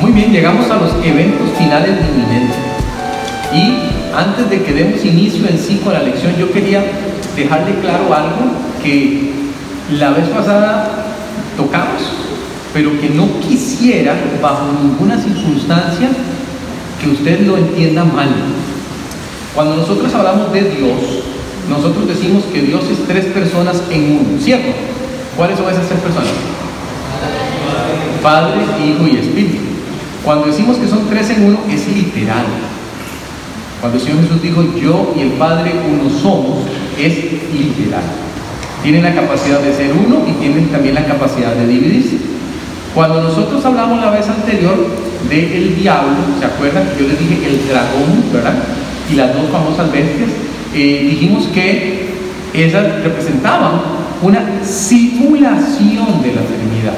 Muy bien, llegamos a los eventos finales de inminente. Y antes de que demos inicio en sí con la lección, yo quería dejarle claro algo que la vez pasada tocamos, pero que no quisiera bajo ninguna circunstancia que usted lo entienda mal. Cuando nosotros hablamos de Dios, nosotros decimos que Dios es tres personas en uno, ¿cierto? ¿Cuáles son esas tres personas? Padre, Hijo y Espíritu. Cuando decimos que son tres en uno, es literal. Cuando el Señor Jesús dijo, yo y el Padre uno somos, es literal. Tienen la capacidad de ser uno y tienen también la capacidad de dividirse. Cuando nosotros hablamos la vez anterior del diablo, ¿se acuerdan? Yo les dije el dragón, ¿verdad? Y las dos famosas bestias, eh, dijimos que esas representaban una simulación de la Trinidad.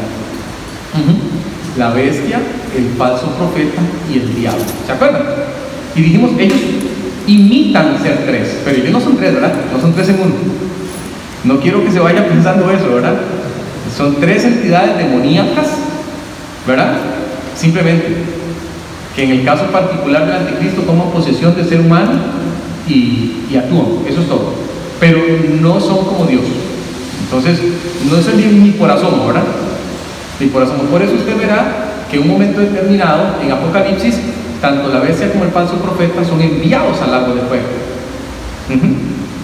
La bestia, el falso profeta y el diablo. ¿Se acuerdan? Y dijimos, ellos imitan ser tres, pero ellos no son tres, ¿verdad? No son tres en uno. No quiero que se vaya pensando eso, ¿verdad? Son tres entidades demoníacas, ¿verdad? Simplemente que en el caso particular del anticristo toman posesión del ser humano y, y actúan, eso es todo. Pero no son como Dios. Entonces, no es ni, ni por asomo, ¿verdad? Ni por asomo. Por eso usted verá que en un momento determinado, en Apocalipsis, tanto la bestia como el falso profeta son enviados al lago de fuego.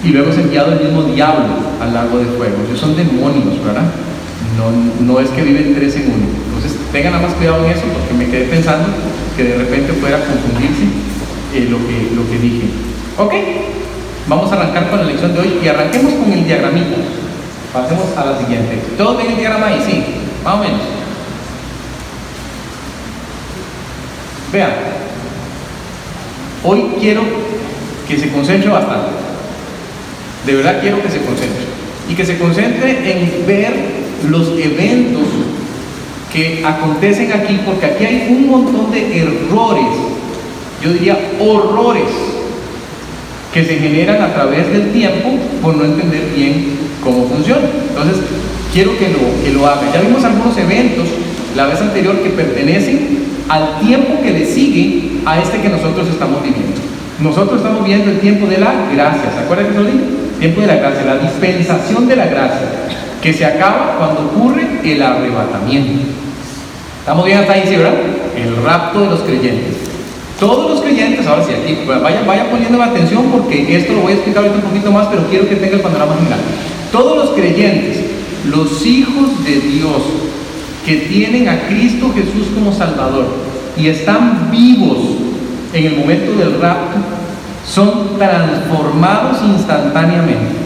Y luego es enviado el mismo diablo al lago de fuego. Ellos son demonios, ¿verdad? No, no es que viven tres en uno. Entonces tengan nada más cuidado en eso porque me quedé pensando que de repente fuera a confundirse eh, lo, que, lo que dije. Ok, vamos a arrancar con la lección de hoy y arranquemos con el diagramita. Pasemos a la siguiente. ¿Todos ven el diagrama ahí? Sí, más o menos. Vean, hoy quiero que se concentre bastante. De verdad quiero que se concentre. Y que se concentre en ver los eventos que acontecen aquí, porque aquí hay un montón de errores, yo diría horrores, que se generan a través del tiempo por no entender bien cómo funciona. Entonces, quiero que lo, que lo haga. Ya vimos algunos eventos la vez anterior que pertenecen al tiempo que le sigue a este que nosotros estamos viviendo. Nosotros estamos viendo el tiempo de la gracia, ¿se acuerdan que lo dije? Tiempo de la gracia, la dispensación de la gracia, que se acaba cuando ocurre el arrebatamiento. ¿Estamos bien hasta ahí, sí, verdad? El rapto de los creyentes. Todos los creyentes, ahora sí, aquí, vayan, vayan poniendo atención porque esto lo voy a explicar ahorita un poquito más, pero quiero que tenga el panorama general. Todos los creyentes, los hijos de Dios, que tienen a Cristo Jesús como Salvador y están vivos en el momento del rapto, son transformados instantáneamente.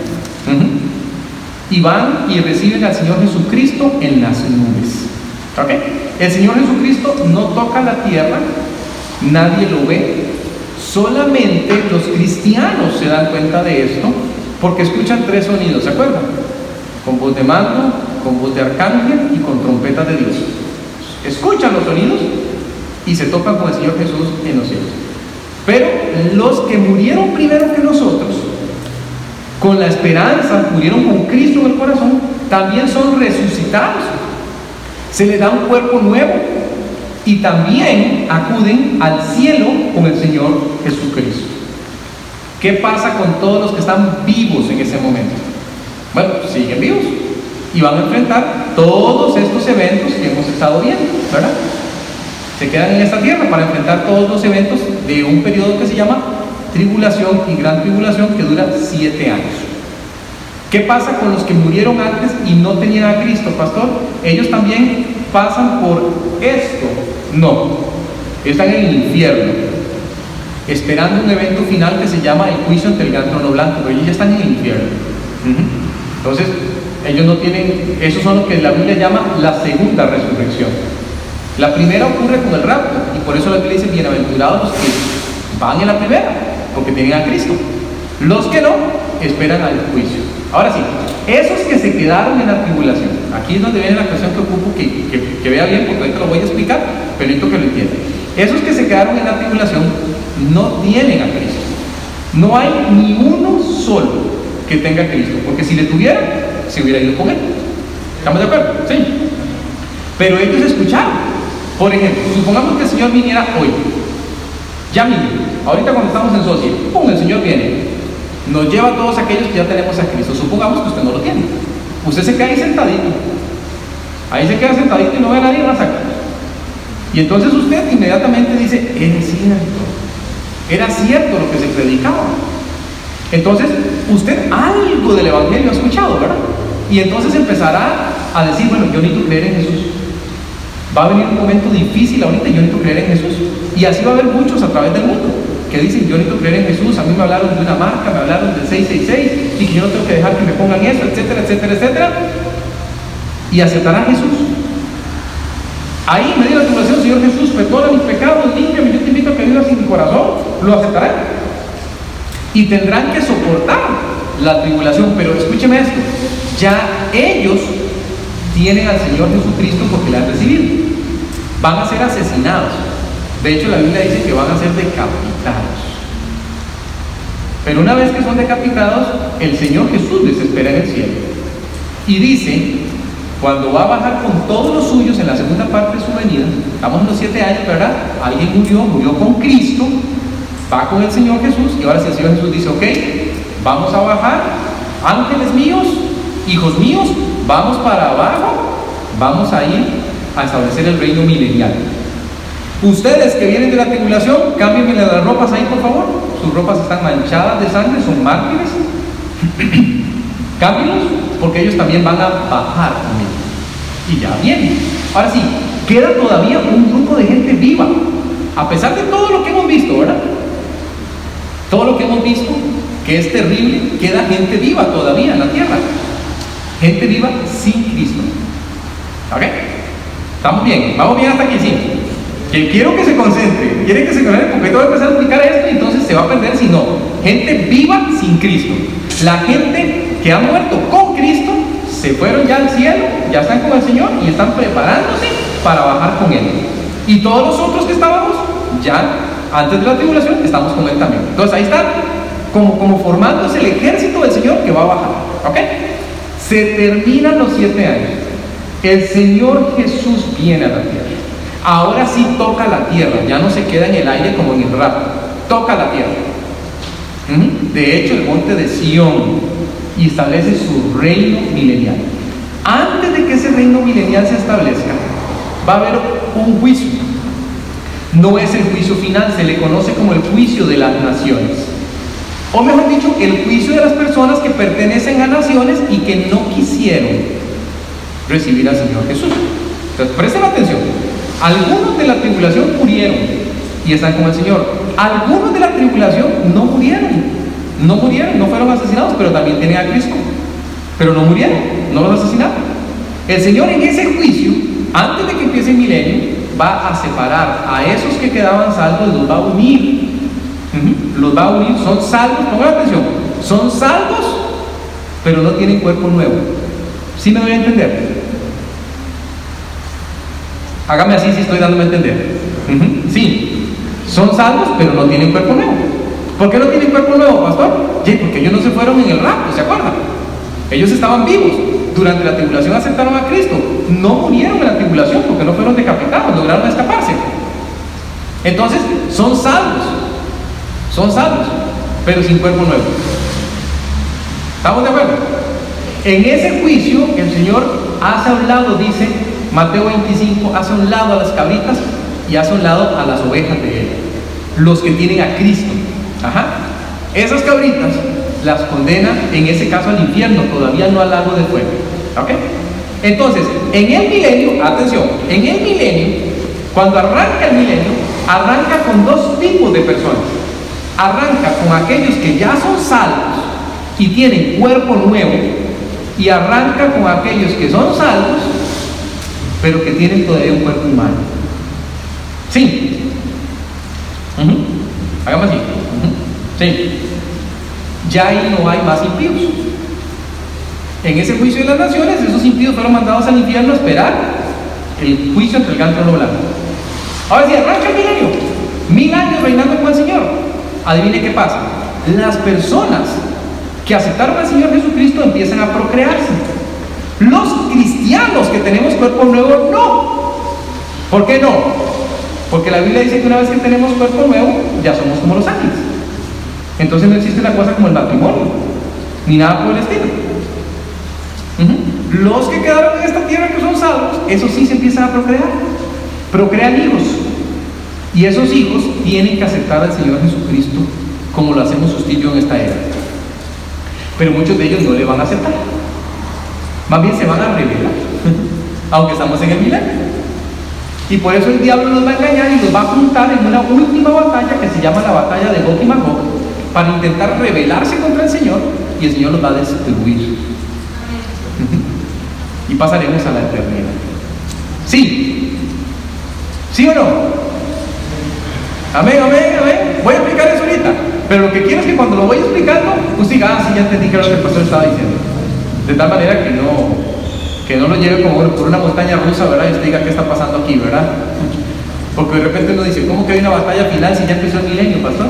Y van y reciben al Señor Jesucristo en las nubes. El Señor Jesucristo no toca la tierra, nadie lo ve, solamente los cristianos se dan cuenta de esto porque escuchan tres sonidos, ¿se acuerdan? Con voz de mando, con voz de arcángel y con trompeta de Dios. Escuchan los sonidos y se topan con el Señor Jesús en los cielos. Pero los que murieron primero que nosotros, con la esperanza, murieron con Cristo en el corazón, también son resucitados. Se les da un cuerpo nuevo y también acuden al cielo con el Señor Jesucristo. ¿Qué pasa con todos los que están vivos en ese momento? Bueno, siguen vivos y van a enfrentar todos estos eventos que hemos estado viendo, ¿verdad? Se quedan en esta tierra para enfrentar todos los eventos de un periodo que se llama tribulación y gran tribulación que dura siete años. ¿Qué pasa con los que murieron antes y no tenían a Cristo, pastor? Ellos también pasan por esto. No, están en el infierno, esperando un evento final que se llama el juicio ante el gran trono blanco, pero ellos ya están en el infierno. Entonces, ellos no tienen, esos son lo que la Biblia llama la segunda resurrección. La primera ocurre con el rapto, y por eso la Biblia dice, bienaventurados los que van en la primera, porque tienen a Cristo. Los que no, esperan al juicio. Ahora sí, esos que se quedaron en la tribulación, aquí es donde viene la cuestión que ocupo que, vea bien, porque ahorita lo voy a explicar, pero necesito que lo entienda. Esos que se quedaron en la tribulación no tienen a Cristo. No hay ni uno solo que tenga a Cristo, porque si le tuviera, se hubiera ido con él. ¿Estamos de acuerdo? Sí. Pero ellos escucharon Por ejemplo, supongamos que el Señor viniera hoy. Ya mismo, ahorita cuando estamos en socio, ¡pum! El Señor viene. Nos lleva a todos aquellos que ya tenemos a Cristo. Supongamos que usted no lo tiene. Usted se queda ahí sentadito. Ahí se queda sentadito y no ve a nadie más acá. Y entonces usted inmediatamente dice, es cierto. Era cierto lo que se predicaba. Entonces, usted algo del Evangelio ha escuchado, ¿verdad? Y entonces empezará a decir, bueno, yo necesito creer en Jesús. Va a venir un momento difícil ahorita y yo necesito creer en Jesús. Y así va a haber muchos a través del mundo que dicen, yo necesito creer en Jesús, a mí me hablaron de una marca, me hablaron del 666 y que yo no tengo que dejar que me pongan eso, etcétera, etcétera, etcétera. Y aceptará a Jesús. Ahí, en medio de la tribulación, Señor Jesús, perdona mis pecados, límpiame, yo te invito a que vivas en mi corazón, lo aceptarán. Y tendrán que soportar la tribulación, pero escúcheme esto, ya ellos tienen al Señor Jesucristo porque le han recibido. Van a ser asesinados. De hecho, la Biblia dice que van a ser decapitados. Pero una vez que son decapitados, el Señor Jesús les espera en el cielo. Y dice, cuando va a bajar con todos los suyos en la segunda parte de su venida, estamos en los siete años, ¿verdad? Alguien murió, murió con Cristo, va con el Señor Jesús, y ahora si el Señor Jesús dice, ok, vamos a bajar, ángeles míos, hijos míos, vamos para abajo, vamos a ir a establecer el reino milenial. Ustedes que vienen de la tribulación, cámbienme las ropas ahí, por favor. Sus ropas están manchadas de sangre, son mártires. Cámbienlos, porque ellos también van a bajar Y ya vienen. Ahora sí, queda todavía un grupo de gente viva. A pesar de todo lo que hemos visto, ¿verdad? Todo lo que hemos visto, que es terrible, queda gente viva todavía en la tierra. Gente viva sin Cristo. ¿Ok? ¿Estamos bien? ¿Vamos bien hasta aquí? Sí. Que quiero que se concentre. Quieren que se concentre porque tengo que empezar a explicar esto y entonces se va a perder si no. Gente viva sin Cristo. La gente que ha muerto con Cristo se fueron ya al cielo, ya están con el Señor y están preparándose para bajar con Él. Y todos los otros que estábamos ya antes de la tribulación estamos con Él también. Entonces ahí está como, como formándose el ejército del Señor que va a bajar. ¿Ok? Se terminan los siete años. El Señor Jesús viene a la tierra. Ahora sí toca la tierra, ya no se queda en el aire como en el rap, toca la tierra. De hecho, el monte de Sión y establece su reino milenial. Antes de que ese reino milenial se establezca, va a haber un juicio. No es el juicio final, se le conoce como el juicio de las naciones. O mejor dicho, el juicio de las personas que pertenecen a naciones y que no quisieron recibir al Señor Jesús. Entonces, presten atención. Algunos de la tribulación murieron y están con el Señor. Algunos de la tribulación no murieron. No murieron, no fueron asesinados, pero también tienen a Cristo. Pero no murieron, no los asesinaron. El Señor en ese juicio, antes de que empiece el milenio, va a separar a esos que quedaban salvos, los va a unir. Los va a unir, son salvos, pongan atención, son salvos, pero no tienen cuerpo nuevo. ¿Sí me doy a entender? Hágame así si estoy dándome a entender. Sí, son salvos, pero no tienen cuerpo nuevo. ¿Por qué no tienen cuerpo nuevo, pastor? Porque ellos no se fueron en el rapto, ¿se acuerdan? Ellos estaban vivos. Durante la tribulación aceptaron a Cristo. No murieron en la tribulación porque no fueron decapitados, lograron escaparse. Entonces, son salvos. Son salvos, pero sin cuerpo nuevo. ¿Estamos de acuerdo? En ese juicio, el Señor hace a un lado, dice Mateo 25, hace un lado a las cabritas y hace un lado a las ovejas de Él. Los que tienen a Cristo. Ajá. Esas cabritas las condena, en ese caso, al infierno, todavía no al lago de fuego. ¿Ok? Entonces, en el milenio, atención, en el milenio, cuando arranca el milenio, arranca con dos tipos de personas. Arranca con aquellos que ya son salvos y tienen cuerpo nuevo, y arranca con aquellos que son salvos, pero que tienen todavía un cuerpo humano. Sí. Hagamos así. Sí. Ya ahí no hay más impíos. En ese juicio de las naciones, esos impíos fueron mandados al infierno a esperar el juicio entre el gran trono blanco. Ahora sí, arranca el milenio. Mil años reinando con el Señor. Adivine qué pasa. Las personas que aceptaron al Señor Jesucristo empiezan a procrearse. Los cristianos que tenemos cuerpo nuevo, no. ¿Por qué no? Porque la Biblia dice que una vez que tenemos cuerpo nuevo, ya somos como los ángeles. Entonces no existe una cosa como el matrimonio, ni nada por el estilo. Los que quedaron en esta tierra que son salvos, esos sí se empiezan a procrear, procrean hijos. Y esos hijos tienen que aceptar al Señor Jesucristo como lo hacemos usted yo en esta era. Pero muchos de ellos no le van a aceptar. Más bien se van a rebelar, aunque estamos en el milenio. Y por eso el diablo nos va a engañar y nos va a juntar en una última batalla que se llama la batalla de Gog y Magog para intentar rebelarse contra el Señor y el Señor los va a destruir. y pasaremos a la eternidad. ¿Sí? ¿Sí o no? Amén, amén, amén. Voy a explicar eso ahorita. Pero lo que quiero es que cuando lo voy explicando, usted diga, ah, sí, ya entendí que lo que el pastor estaba diciendo. De tal manera que no, que no lo lleve como por una montaña rusa, ¿verdad? Y usted diga, ¿qué está pasando aquí, verdad? Porque de repente uno dice, ¿cómo que hay una batalla final si ya empezó el milenio, pastor?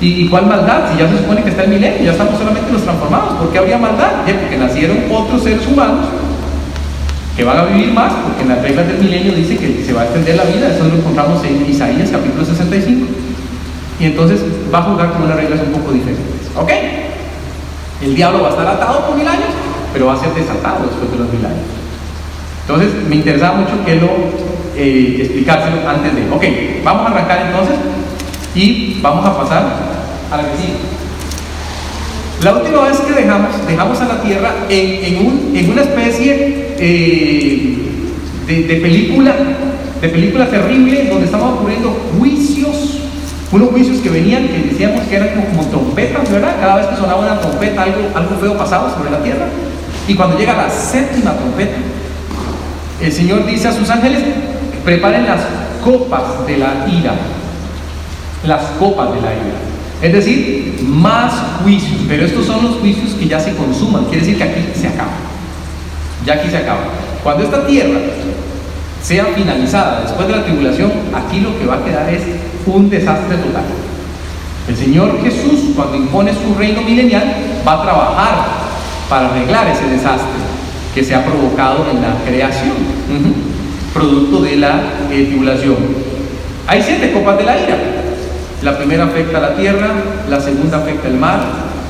¿Y, cuál maldad? Si ya se supone que está el milenio, ya estamos solamente los transformados. ¿Por qué habría maldad? Porque nacieron otros seres humanos que van a vivir más, porque en las reglas del milenio dice que se va a extender la vida. Eso lo encontramos en Isaías capítulo 65. Y entonces va a jugar con unas reglas un poco diferentes. ¿Ok? El diablo va a estar atado por mil años, pero va a ser desatado después de los mil años. Entonces, me interesaba mucho que lo eh, explicárselo antes de. Ok, vamos a arrancar entonces y vamos a pasar a la que. La última vez que dejamos, dejamos a la Tierra en, en, una especie eh, de, de, película, de película terrible donde estaban ocurriendo juicios unos juicios que venían, que decíamos que eran como trompetas, ¿verdad? Cada vez que sonaba una trompeta, algo, algo feo pasaba sobre la tierra. Y cuando llega la séptima trompeta, el Señor dice a sus ángeles, preparen las copas de la ira. Las copas de la ira. Es decir, más juicios. Pero estos son los juicios que ya se consuman. Quiere decir que aquí se acaba. Ya aquí se acaba. Cuando esta tierra sea finalizada después de la tribulación, aquí lo que va a quedar es un desastre total. El Señor Jesús, cuando impone su reino milenial, va a trabajar para arreglar ese desastre que se ha provocado en la creación, producto de la eh, tribulación. Hay siete copas de la ira. La primera afecta a la tierra, la segunda afecta el mar,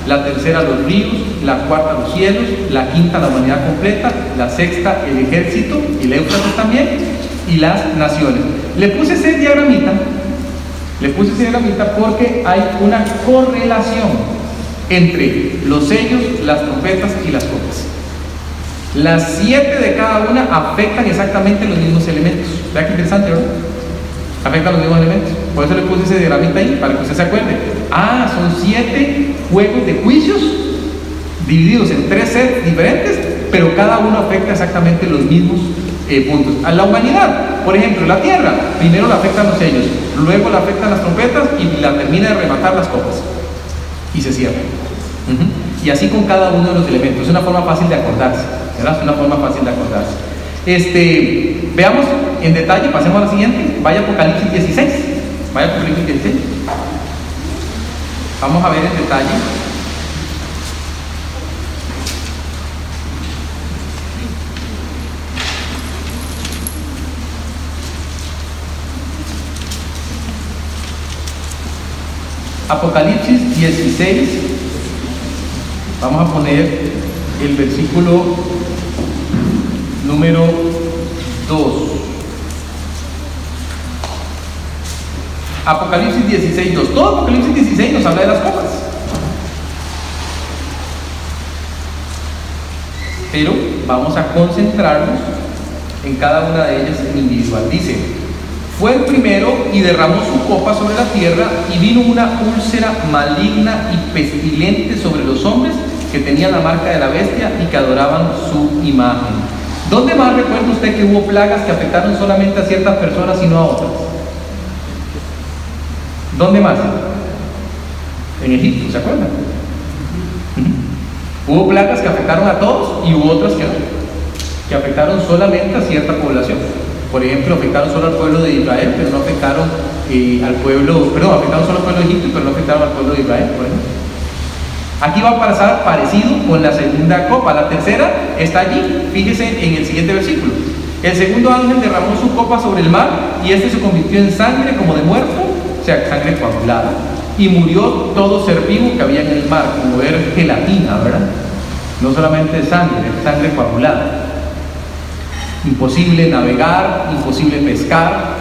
la tercera los ríos, la cuarta los cielos, la quinta la humanidad completa, la sexta el ejército y el Éufrates también, y las naciones. Le puse ese diagramita le puse ese diagramita porque hay una correlación entre los sellos, las trompetas y las copas. Las siete de cada una afectan exactamente los mismos elementos. Vea qué interesante, ¿verdad? Afectan los mismos elementos. Por eso le puse ese diagramita ahí, para que usted se acuerde. Ah, son siete juegos de juicios divididos en tres sets diferentes, pero cada uno afecta exactamente los mismos eh, puntos. A la humanidad, por ejemplo, la Tierra, primero la afectan los sellos, luego la afectan las trompetas y la termina de rematar las copas. Y se cierra. Y así con cada uno de los elementos. Es una forma fácil de acordarse. ¿verdad? Es una forma fácil de acordarse. Este, veamos en detalle, pasemos a la siguiente. Vaya Apocalipsis 16. Vaya Apocalipsis 16. Vamos a ver en detalle Apocalipsis 16, vamos a poner el versículo número 2. Apocalipsis 16, 2. Todo Apocalipsis 16 nos habla de las copas. Pero vamos a concentrarnos en cada una de ellas individual. Dice, fue el primero y derramó su copa sobre la tierra y vino una úlcera maligna y pestilente sobre los hombres que tenían la marca de la bestia y que adoraban su imagen. ¿Dónde más recuerda usted que hubo plagas que afectaron solamente a ciertas personas y no a otras? ¿Dónde más? En Egipto, ¿se acuerdan? Hubo plagas que afectaron a todos y hubo otras que que afectaron solamente a cierta población. Por ejemplo, afectaron solo al pueblo de Israel, pero no afectaron eh, al pueblo, perdón, afectaron solo al pueblo de Egipto, pero no afectaron al pueblo de Israel, por ejemplo. Aquí va a pasar parecido con la segunda copa. La tercera está allí, fíjese en el siguiente versículo. El segundo ángel derramó su copa sobre el mar y este se convirtió en sangre como de muerto, o sea, sangre coagulada. Y murió todo ser vivo que había en el mar, como ver gelatina, ¿verdad? No solamente sangre, sangre coagulada. Imposible navegar, imposible pescar,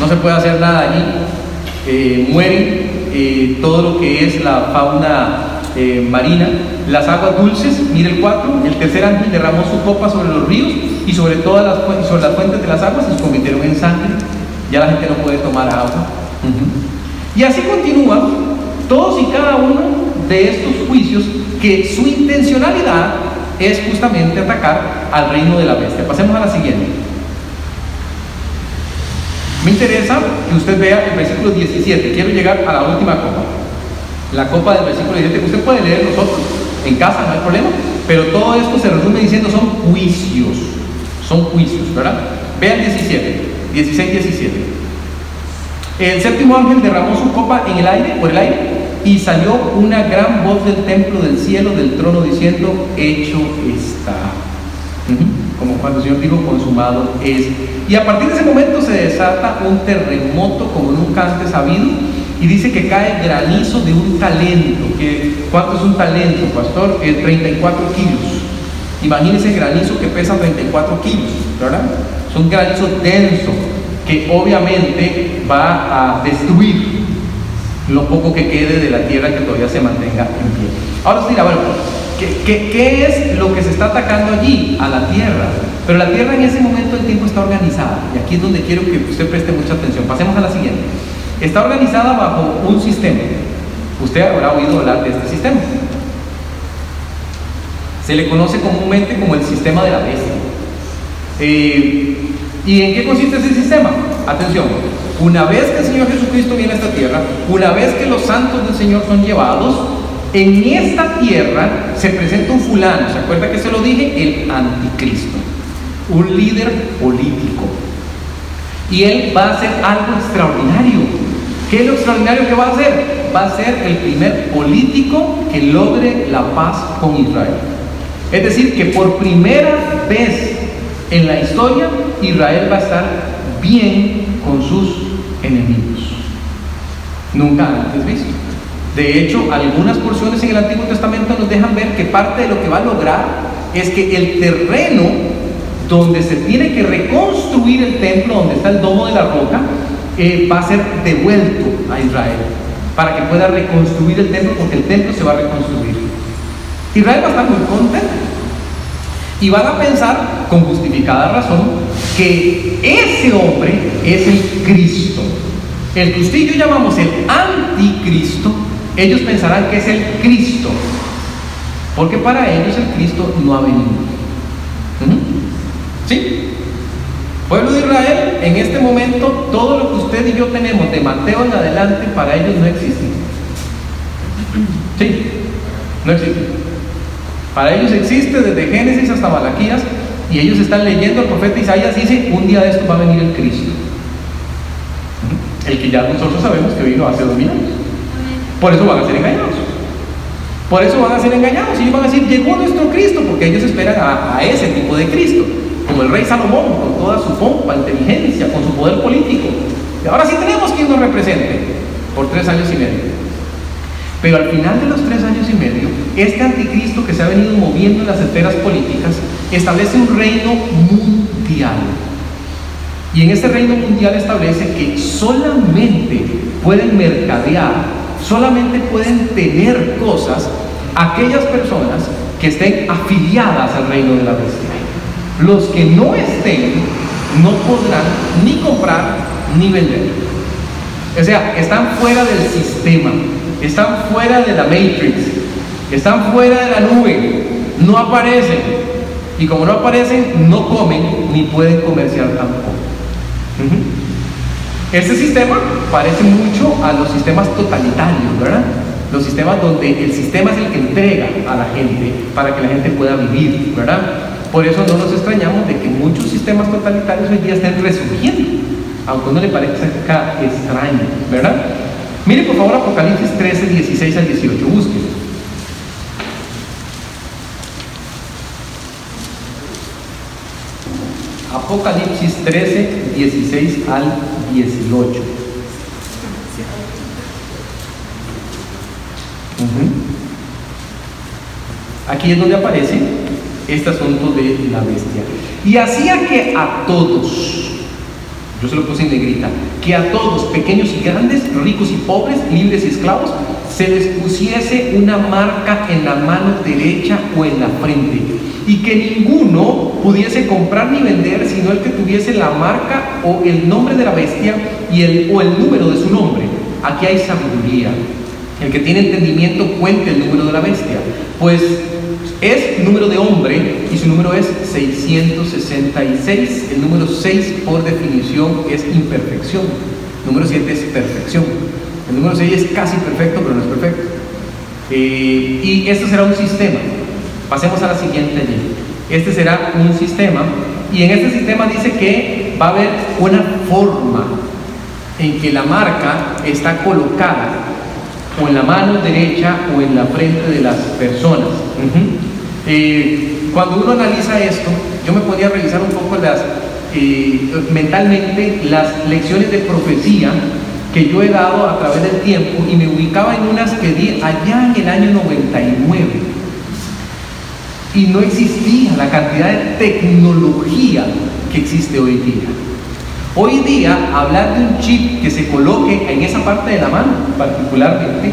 no se puede hacer nada allí. Eh, muere eh, todo lo que es la fauna eh, marina, las aguas dulces, mire el 4, el tercer ángel derramó su copa sobre los ríos y sobre todas las, sobre las fuentes de las aguas se convirtieron en sangre. Ya la gente no puede tomar agua. Y así continúa todos y cada uno de estos juicios que su intencionalidad es justamente atacar al reino de la bestia. Pasemos a la siguiente. Me interesa que usted vea el versículo 17. Quiero llegar a la última copa. La copa del versículo 17. Usted puede leer nosotros en casa, no hay problema. Pero todo esto se resume diciendo son juicios. Son juicios, ¿verdad? Vean 17. 16, 17. El séptimo ángel derramó su copa en el aire, por el aire, y salió una gran voz del templo del cielo, del trono, diciendo, hecho está como cuando el Señor dijo consumado es. Y a partir de ese momento se desata un terremoto como nunca antes habido y dice que cae granizo de un talento. Que, ¿Cuánto es un talento, pastor? 34 eh, kilos. Imagínense granizo que pesa 34 kilos, ¿verdad? Es un granizo denso que obviamente va a destruir lo poco que quede de la tierra que todavía se mantenga en pie. Ahora sí, bueno, ¿Qué, es lo que se está atacando allí? A la tierra. Pero la tierra en ese momento del tiempo está organizada. Y aquí es donde quiero que usted preste mucha atención. Pasemos a la siguiente. Está organizada bajo un sistema. Usted habrá oído hablar de este sistema. Se le conoce comúnmente como el sistema de la bestia. Eh, ¿Y en qué consiste ese sistema? Atención, una vez que el Señor Jesucristo viene a esta tierra, una vez que los santos del Señor son llevados, en esta tierra se presenta un fulano, ¿se acuerda que se lo dije? El anticristo, un líder político. Y él va a hacer algo extraordinario. ¿Qué es lo extraordinario que va a hacer? Va a ser el primer político que logre la paz con Israel. Es decir, que por primera vez en la historia Israel va a estar bien con sus enemigos. Nunca antes visto. De hecho, algunas porciones en el Antiguo Testamento nos dejan ver que parte de lo que va a lograr es que el terreno donde se tiene que reconstruir el templo, donde está el domo de la roca, eh, va a ser devuelto a Israel para que pueda reconstruir el templo, porque el templo se va a reconstruir. Israel va a estar muy contento y van a pensar, con justificada razón, que ese hombre es el Cristo. El que usted y yo llamamos el anticristo ellos pensarán que es el Cristo, porque para ellos el Cristo no ha venido. ¿Sí? Pueblo de Israel, en este momento todo lo que usted y yo tenemos de Mateo en adelante para ellos no existe. Sí, no existe. Para ellos existe desde Génesis hasta Malaquías y ellos están leyendo el profeta Isaías dice, un día de esto va a venir el Cristo. El que ya nosotros sabemos que vino hace dos mil años. Por eso van a ser engañados. Por eso van a ser engañados. Ellos van a decir, llegó nuestro Cristo, porque ellos esperan a, ese tipo de Cristo, como el rey Salomón, con toda su pompa, inteligencia, con su poder político. Y ahora sí tenemos quien nos represente por tres años y medio. Pero al final de los tres años y medio, este anticristo que se ha venido moviendo en las esferas políticas establece un reino mundial. Y en ese reino mundial establece que solamente pueden mercadear solamente pueden tener cosas aquellas personas que estén afiliadas al reino de la bestia. Los que no estén no podrán ni comprar ni vender. O sea, están fuera del sistema, están fuera de la matrix, están fuera de la nube, no aparecen. Y como no aparecen, no comen ni pueden comerciar tampoco. Este sistema parece mucho a los sistemas totalitarios, ¿verdad? Los sistemas donde el sistema es el que entrega a la gente para que la gente pueda vivir, ¿verdad? Por eso no nos extrañamos de que muchos sistemas totalitarios hoy día estén resurgiendo, aunque no le parezca extraño, ¿verdad? Mire por favor Apocalipsis 13, 16 al 18, busque. Apocalipsis 13, 16 al 18. Aquí es donde aparece este asunto de la bestia. Y hacía que a todos, yo se lo puse en negrita, que a todos, pequeños y grandes, ricos y pobres, libres y esclavos, se les pusiese una marca en la mano derecha o en la frente, y que ninguno pudiese comprar ni vender sino el que tuviese la marca o el nombre de la bestia y el, o el número de su nombre. Aquí hay sabiduría. El que tiene entendimiento cuente el número de la bestia, pues es número de hombre y su número es 666. El número 6 por definición es imperfección. El número 7 es perfección. El número 6 es casi perfecto, pero no es perfecto. Eh, y este será un sistema. Pasemos a la siguiente allí. Este será un sistema y en este sistema dice que va a haber una forma en que la marca está colocada o en la mano derecha o en la frente de las personas. Eh, cuando uno analiza esto, yo me podía revisar un poco las, eh, mentalmente las lecciones de profecía que yo he dado a través del tiempo y me ubicaba en unas que di allá en el año 99. Y no existía la cantidad de tecnología que existe hoy día. Hoy día, hablar de un chip que se coloque en esa parte de la mano, particularmente,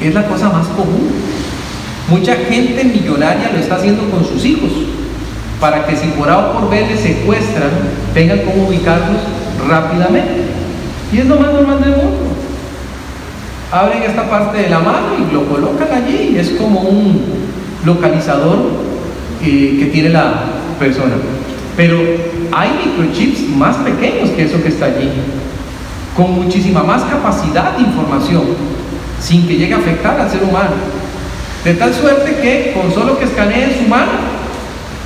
es la cosa más común. Mucha gente millonaria lo está haciendo con sus hijos, para que si por A por B les secuestran, tengan cómo ubicarlos rápidamente. Y es lo más normal del mundo. Abren esta parte de la mano y lo colocan allí, es como un localizador que tiene la persona. Pero hay microchips más pequeños que eso que está allí, con muchísima más capacidad de información, sin que llegue a afectar al ser humano. De tal suerte que con solo que escaneen su mano,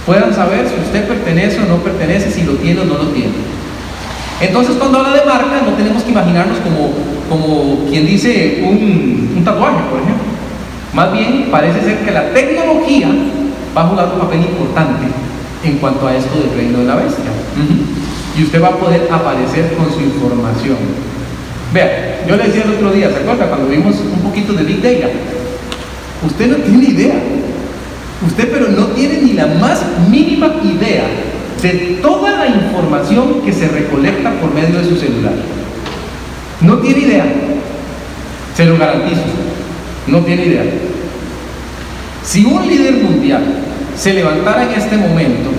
puedan saber si usted pertenece o no pertenece, si lo tiene o no lo tiene. Entonces cuando habla de marca, no tenemos que imaginarnos como, como quien dice un, un tatuaje, por ejemplo. Más bien parece ser que la tecnología va a jugar un papel importante en cuanto a esto del reino de la bestia. Y usted va a poder aparecer con su información. Vea, yo le decía el otro día, ¿se acuerda? Cuando vimos un poquito de Big Data. Usted no tiene idea. Usted pero no tiene ni la más mínima idea de toda la información que se recolecta por medio de su celular. No tiene idea. Se lo garantizo. No tiene idea. Si un líder mundial se levantara en este momento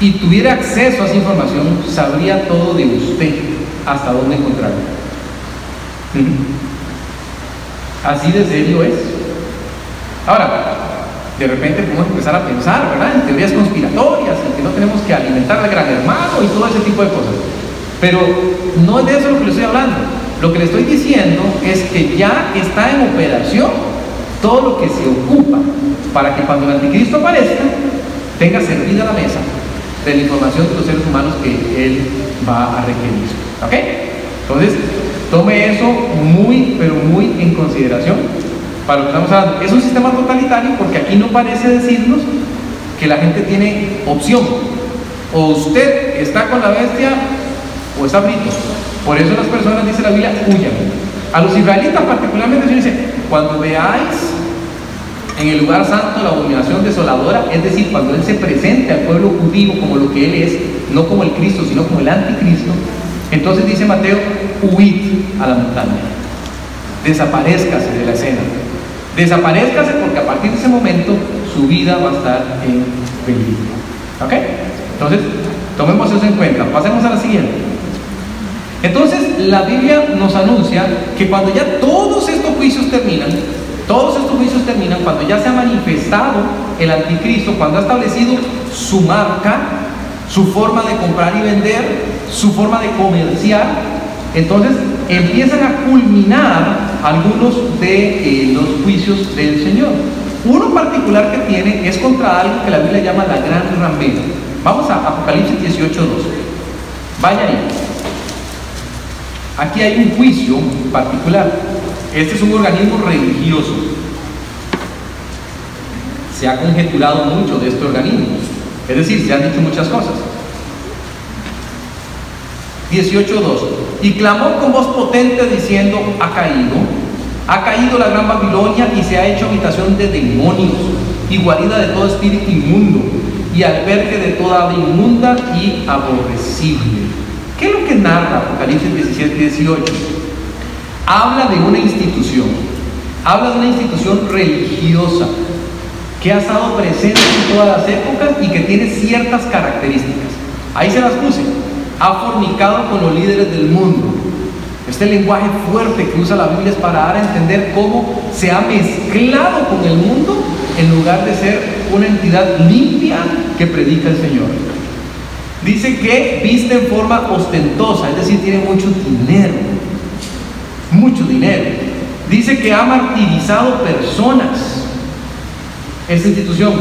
y tuviera acceso a esa información, sabría todo de usted, hasta dónde encontrarlo. Así de serio es. Ahora, de repente podemos empezar a pensar, ¿verdad? En teorías conspiratorias, en que no tenemos que alimentar al gran hermano y todo ese tipo de cosas. Pero no es de eso lo que le estoy hablando. Lo que le estoy diciendo es que ya está en operación todo lo que se ocupa para que cuando el anticristo aparezca, tenga servida la mesa de la información de los seres humanos que él va a requerir. ¿Ok? Entonces, tome eso muy, pero muy en consideración para lo que estamos hablando. Es un sistema totalitario porque aquí no parece decirnos que la gente tiene opción. O usted está con la bestia o está frito. Por eso las personas, dice la Biblia, huyan. A los israelitas particularmente dice, cuando veáis en el lugar santo la abominación desoladora, es decir, cuando Él se presente al pueblo judío como lo que Él es, no como el Cristo, sino como el anticristo, entonces dice Mateo, huid a la montaña, desaparezcase de la escena, desaparezcase porque a partir de ese momento su vida va a estar en peligro. ¿Ok? Entonces, tomemos eso en cuenta. Pasemos a la siguiente. Entonces, la Biblia nos anuncia que cuando ya todos estos juicios terminan, todos estos juicios terminan cuando ya se ha manifestado el anticristo, cuando ha establecido su marca, su forma de comprar y vender, su forma de comerciar. Entonces empiezan a culminar algunos de eh, los juicios del Señor. Uno particular que tiene es contra algo que la Biblia llama la gran ramera. Vamos a Apocalipsis 18.2. Vaya ahí. Aquí hay un juicio particular. Este es un organismo religioso. Se ha conjeturado mucho de este organismo. Es decir, se han dicho muchas cosas. 18.2. Y clamó con voz potente diciendo, ha caído, ha caído la gran Babilonia y se ha hecho habitación de demonios y guarida de todo espíritu inmundo y albergue de toda ave inmunda y aborrecible. ¿Qué es lo que narra Apocalipsis 17 18? Habla de una institución, habla de una institución religiosa que ha estado presente en todas las épocas y que tiene ciertas características. Ahí se las puse. Ha fornicado con los líderes del mundo. Este lenguaje fuerte que usa la Biblia es para dar a entender cómo se ha mezclado con el mundo en lugar de ser una entidad limpia que predica el Señor. Dice que viste en forma ostentosa, es decir, tiene mucho dinero, mucho dinero. Dice que ha martirizado personas. Esta institución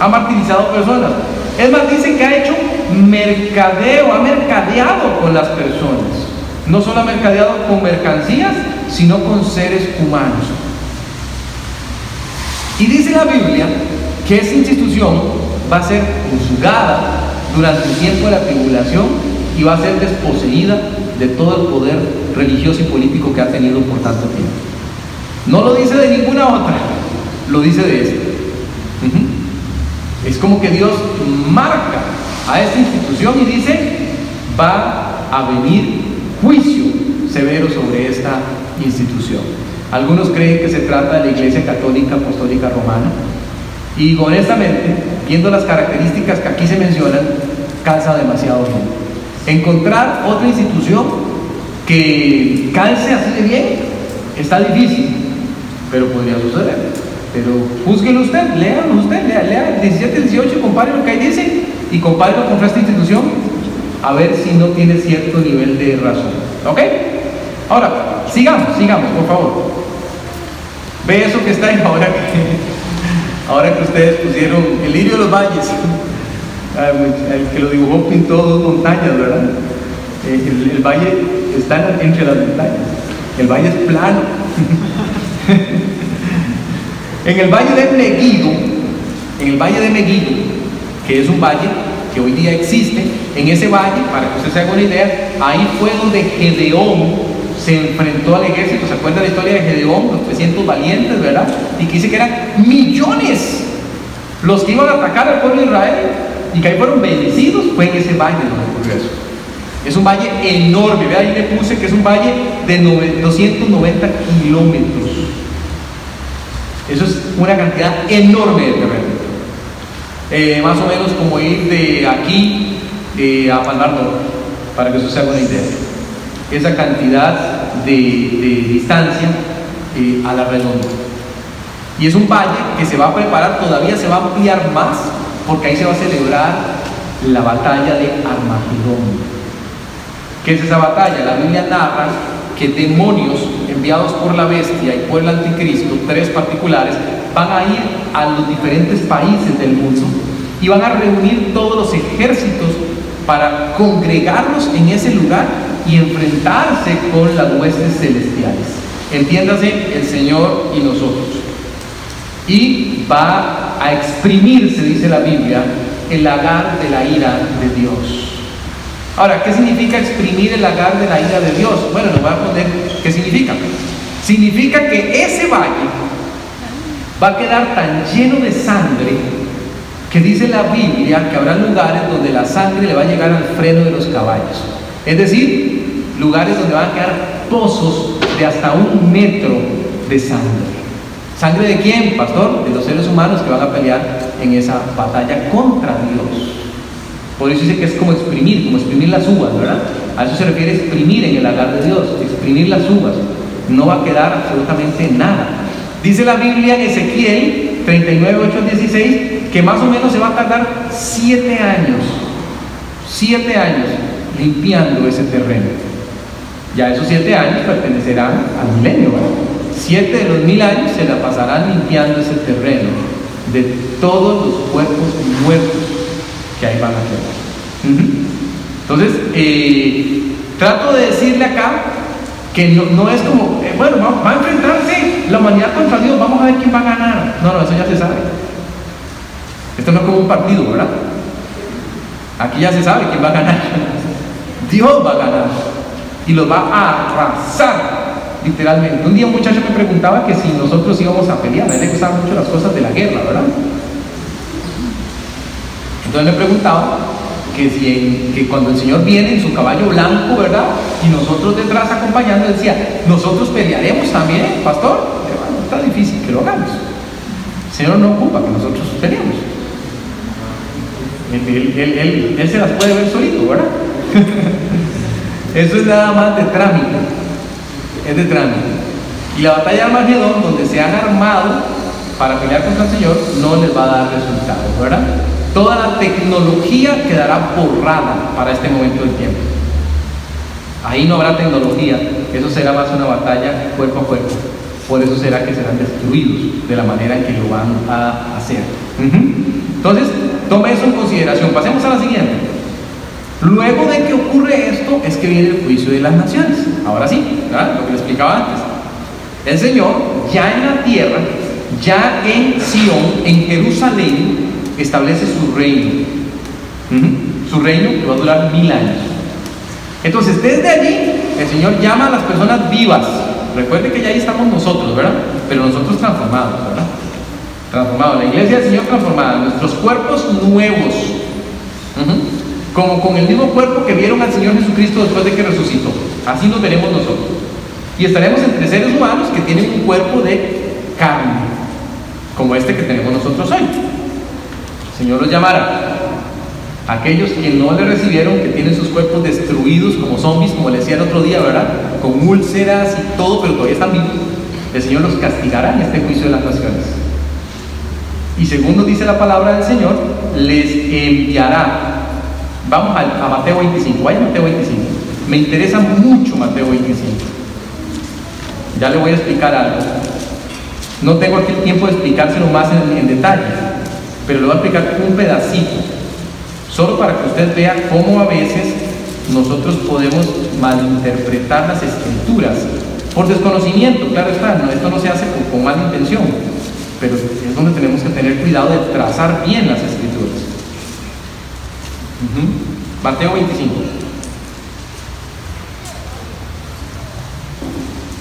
ha martirizado personas. Es más, dice que ha hecho mercadeo, ha mercadeado con las personas. No solo ha mercadeado con mercancías, sino con seres humanos. Y dice la Biblia que esa institución va a ser juzgada durante el tiempo de la tribulación y va a ser desposeída de todo el poder religioso y político que ha tenido por tanto tiempo. No lo dice de ninguna otra, lo dice de esta. Es como que Dios marca a esta institución y dice, va a venir juicio severo sobre esta institución. Algunos creen que se trata de la Iglesia Católica Apostólica Romana. Y honestamente, viendo las características que aquí se mencionan, calza demasiado bien. Encontrar otra institución que calce así de bien está difícil, pero podría suceder. Pero juzguelo usted, léalo usted, lea, lea 17, 18, compare lo que ahí dice y compárelo con esta institución a ver si no tiene cierto nivel de razón. ¿Ok? Ahora, sigamos, sigamos, por favor. Ve eso que está ahí ahora que, ahora que ustedes pusieron el lirio de los valles. Ah, el que lo dibujó pintó dos montañas, ¿verdad? Eh, el, valle está entre las montañas. El valle es plano. en el valle de Megiddo, en el valle de Megiddo, que es un valle que hoy día existe, en ese valle, para que usted se haga una idea, ahí fue donde Gedeón se enfrentó al ejército, ¿se acuerda la historia de Gedeón? Los 300 valientes, ¿verdad? Y que dice que eran millones los que iban a atacar al pueblo de Israel y que ahí fueron bendecidos, fue en ese valle donde ocurrió eso. Es un valle enorme, ve ahí le puse que es un valle de 290 kilómetros. Eso es una cantidad enorme de terreno. Eh, más o menos como ir de aquí eh, a Palmar Norte, para que eso se haga una idea esa cantidad de, distancia eh, a la redonda. Y es un valle que se va a preparar, todavía se va a ampliar más, porque ahí se va a celebrar la batalla de Armagedón. ¿Qué es esa batalla? La Biblia narra que demonios enviados por la bestia y por el anticristo, tres particulares, van a ir a los diferentes países del mundo y van a reunir todos los ejércitos para congregarlos en ese lugar y enfrentarse con las huestes celestiales. Entiéndase el Señor y nosotros. Y va a exprimirse, dice la Biblia, el lagar de la ira de Dios. Ahora, ¿qué significa exprimir el lagar de la ira de Dios? Bueno, nos voy a poner qué significa. Significa que ese valle va a quedar tan lleno de sangre que dice la Biblia que habrá lugares donde la sangre le va a llegar al freno de los caballos. Es decir, lugares donde van a quedar pozos de hasta un metro de sangre. ¿Sangre de quién, pastor? De los seres humanos que van a pelear en esa batalla contra Dios. Por eso dice que es como exprimir, como exprimir las uvas, ¿verdad? A eso se refiere exprimir en el lagar de Dios, exprimir las uvas. No va a quedar absolutamente nada. Dice la Biblia en Ezequiel 39, 8 al 16 que más o menos se va a tardar siete años. Siete años limpiando ese terreno. Ya esos siete años pertenecerán al milenio, Siete de los mil años se la pasarán limpiando ese terreno de todos los cuerpos muertos que ahí van a quedar. Entonces, eh, trato de decirle acá que no, es como, eh, bueno, va, a enfrentarse la humanidad contra Dios, vamos a ver quién va a ganar. No, no, eso ya se sabe. Esto no es como un partido, ¿verdad? Aquí ya se sabe quién va a ganar. Dios va a ganar y los va a arrasar literalmente. Un día un muchacho me preguntaba que si nosotros íbamos a pelear, a él le gustaban mucho las cosas de la guerra, ¿verdad? Entonces me preguntaba que, si que cuando el Señor viene en su caballo blanco, ¿verdad? Y nosotros detrás acompañando, decía, nosotros pelearemos también, pastor. Está difícil que lo hagamos. El Señor no ocupa que nosotros peleemos. Él, él se las puede ver solito, ¿verdad? Eso es nada más de trámite. Es de trámite. Y la batalla de Armagedón, donde se han armado para pelear contra el Señor, no les va a dar resultados, ¿verdad? Toda la tecnología quedará borrada para este momento del tiempo. Ahí no habrá tecnología, eso será más una batalla cuerpo a cuerpo. Por eso será que serán destruidos de la manera en que lo van a hacer. Entonces, tome eso en consideración. Pasemos a la siguiente. Luego de que ocurre esto es que viene el juicio de las naciones. Ahora sí, ¿verdad? lo que le explicaba antes. El Señor ya en la tierra, ya en Sion, en Jerusalén, establece su reino. Su reino que va a durar mil años. Entonces, desde allí, el Señor llama a las personas vivas. Recuerde que ya ahí estamos nosotros, ¿verdad? Pero nosotros transformados, ¿verdad? Transformados. La iglesia del Señor transformada. Nuestros cuerpos nuevos como con el mismo cuerpo que vieron al Señor Jesucristo después de que resucitó. Así nos veremos nosotros. Y estaremos entre seres humanos que tienen un cuerpo de carne, como este que tenemos nosotros hoy. El Señor los llamará. Aquellos que no le recibieron, que tienen sus cuerpos destruidos como zombies, como le decía el otro día, ¿verdad? Con úlceras y todo, pero todavía están vivos. El Señor los castigará en este juicio de las naciones. Y segundo dice la palabra del Señor, les enviará Vamos a, Mateo 25. Vaya Mateo 25. Me interesa mucho Mateo 25. Ya le voy a explicar algo. No tengo aquí el tiempo de explicárselo más en, detalle, pero le voy a explicar un pedacito, solo para que usted vea cómo a veces nosotros podemos malinterpretar las escrituras por desconocimiento, claro está, no, esto no se hace con, mala intención, pero es donde tenemos que tener cuidado de trazar bien las escrituras. Mateo 25.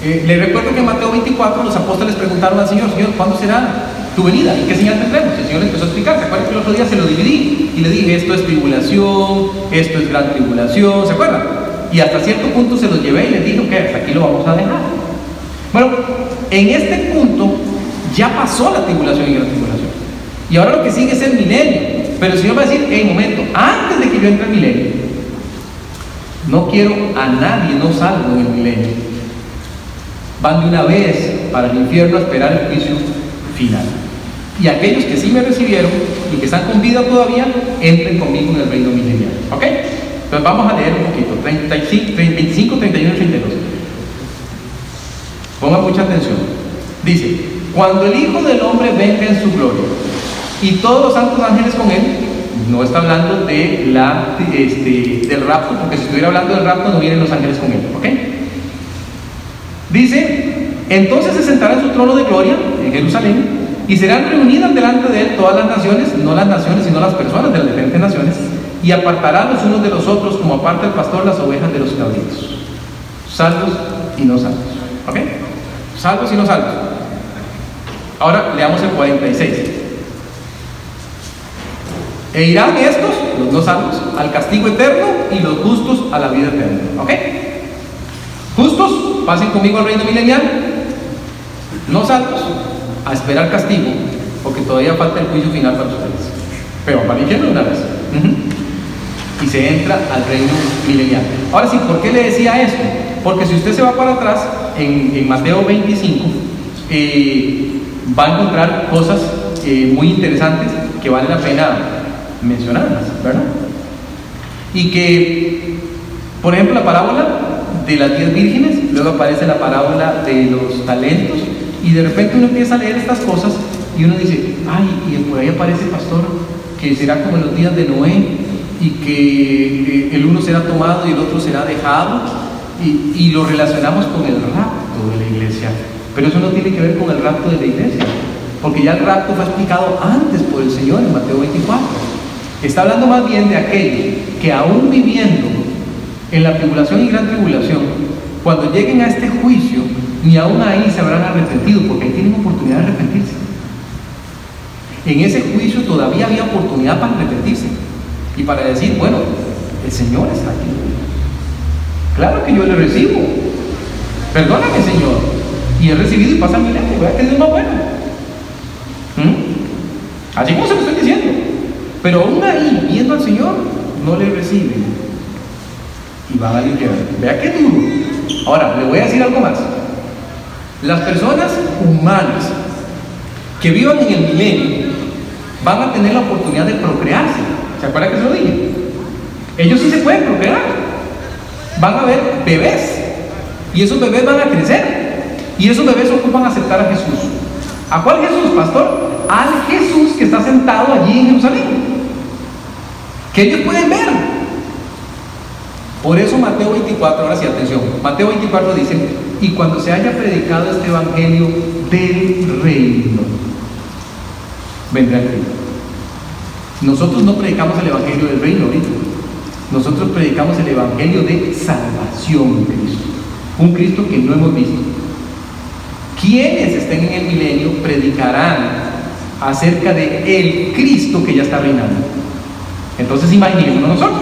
Eh, le recuerdo que en Mateo 24 los apóstoles preguntaron al Señor, Señor, ¿cuándo será tu venida? ¿Y qué señal tendremos? El Señor empezó a explicar. ¿Se acuerdan que el otro día se lo dividí? Y le dije, esto es tribulación, esto es gran tribulación, ¿se acuerdan? Y hasta cierto punto se los llevé y les dije, que hasta aquí lo vamos a dejar. Bueno, en este punto ya pasó la tribulación y gran tribulación. Y ahora lo que sigue es el milenio. Pero el Señor va a decir, en momento, antes de que yo entre al milenio, no quiero a nadie, no salvo en el milenio. Van de una vez para el infierno a esperar el juicio final. Y aquellos que sí me recibieron y que están con vida todavía, entren conmigo en el reino milenial. ¿Ok? Entonces vamos a leer un poquito. 35, 25, 31 y 32. Pongan mucha atención. Dice, cuando el Hijo del Hombre venga en su gloria y todos los santos ángeles con él. No está hablando de la, este, del rapto, porque si estuviera hablando del rapto no vienen los ángeles con él. ¿Ok? Dice, entonces se sentará en su trono de gloria en Jerusalén y serán reunidas delante de él todas las naciones, no las naciones, sino las personas de las diferentes naciones, y apartarán los unos de los otros como aparta el pastor las ovejas de los cabritos. Salvos y no salvos. ¿Ok? Salvos y no salvos. Ahora leamos el 46. E irán estos, los no salvos, al castigo eterno y los justos a la vida eterna. ¿Ok? Justos, pasen conmigo al reino milenial. No salvos, a esperar castigo, porque todavía falta el juicio final para ustedes. Pero para el una vez. Y se entra al reino milenial. Ahora sí, ¿por qué le decía esto? Porque si usted se va para atrás, en, Mateo 25, eh, va a encontrar cosas eh, muy interesantes que vale la pena mencionadas, ¿verdad? Y que, por ejemplo, la parábola de las diez vírgenes, luego aparece la parábola de los talentos, y de repente uno empieza a leer estas cosas y uno dice, ay, y por ahí aparece pastor, que será como en los días de Noé, y que el uno será tomado y el otro será dejado, y, y lo relacionamos con el rapto de la iglesia. Pero eso no tiene que ver con el rapto de la iglesia, porque ya el rapto fue explicado antes por el Señor en Mateo 24. Está hablando más bien de aquellos que aún viviendo en la tribulación y gran tribulación, cuando lleguen a este juicio, ni aún ahí se habrán arrepentido, porque ahí tienen oportunidad de arrepentirse. En ese juicio todavía había oportunidad para arrepentirse y para decir, bueno, el Señor está aquí. Claro que yo le recibo. Perdóname, Señor. Y he recibido y pasa milenio. Vea que es más bueno. ¿Mm? Así como se lo estoy diciendo. Pero aún ahí, viendo al Señor, no le reciben. Y van a ir Vea qué duro. Ahora, le voy a decir algo más. Las personas humanas que vivan en el milenio van a tener la oportunidad de procrearse. ¿Se acuerdan que se lo dije? Ellos sí se pueden procrear. Van a haber bebés. Y esos bebés van a crecer. Y esos bebés ocupan aceptar a Jesús. ¿A cuál Jesús, pastor? Al Jesús que está sentado allí en Jerusalén. Que ellos pueden ver. Por eso Mateo 24, ahora sí, atención. Mateo 24 dice, y cuando se haya predicado este evangelio del reino, vendrá el reino. Nosotros no predicamos el evangelio del reino ahorita. Nosotros predicamos el evangelio de salvación en Cristo. Un Cristo que no hemos visto. Quienes estén en el milenio predicarán acerca de el Cristo que ya está reinando. Entonces imaginémonos nosotros.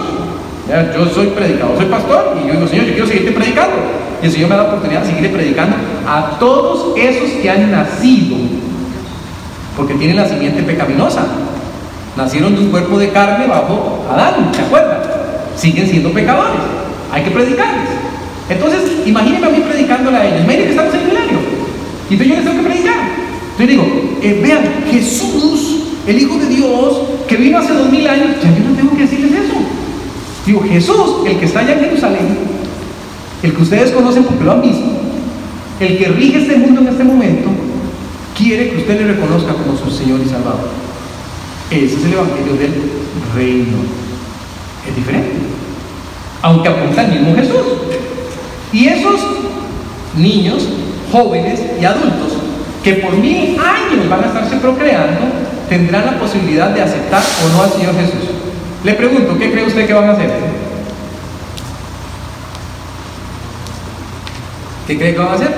Yo soy predicador, soy pastor y yo digo, Señor, yo quiero seguirte predicando. Y el Señor me da la oportunidad de seguirle predicando a todos esos que han nacido, porque tienen la simiente pecaminosa. Nacieron de un cuerpo de carne bajo Adán, ¿se acuerdan? Siguen siendo pecadores. Hay que predicarles. Entonces, imagínense a mí predicándole a ellos. Miren que estamos en el milenio. Y entonces yo les tengo que predicar. Entonces digo, eh, vean, Jesús, el Hijo de Dios, que vino hace dos mil años, ya yo no tengo que decirles eso. Digo, Jesús, el que está allá en Jerusalén, el que ustedes conocen porque lo han visto, el que rige este mundo en este momento, quiere que usted le reconozca como su Señor y Salvador. Ese es el Evangelio del Reino. Es diferente. Aunque apunta al mismo Jesús. Y esos niños, jóvenes y adultos que por mil años van a estarse procreando, tendrán la posibilidad de aceptar o no al Señor Jesús. Le pregunto, ¿qué cree usted que van a hacer? ¿Qué cree que van a hacer?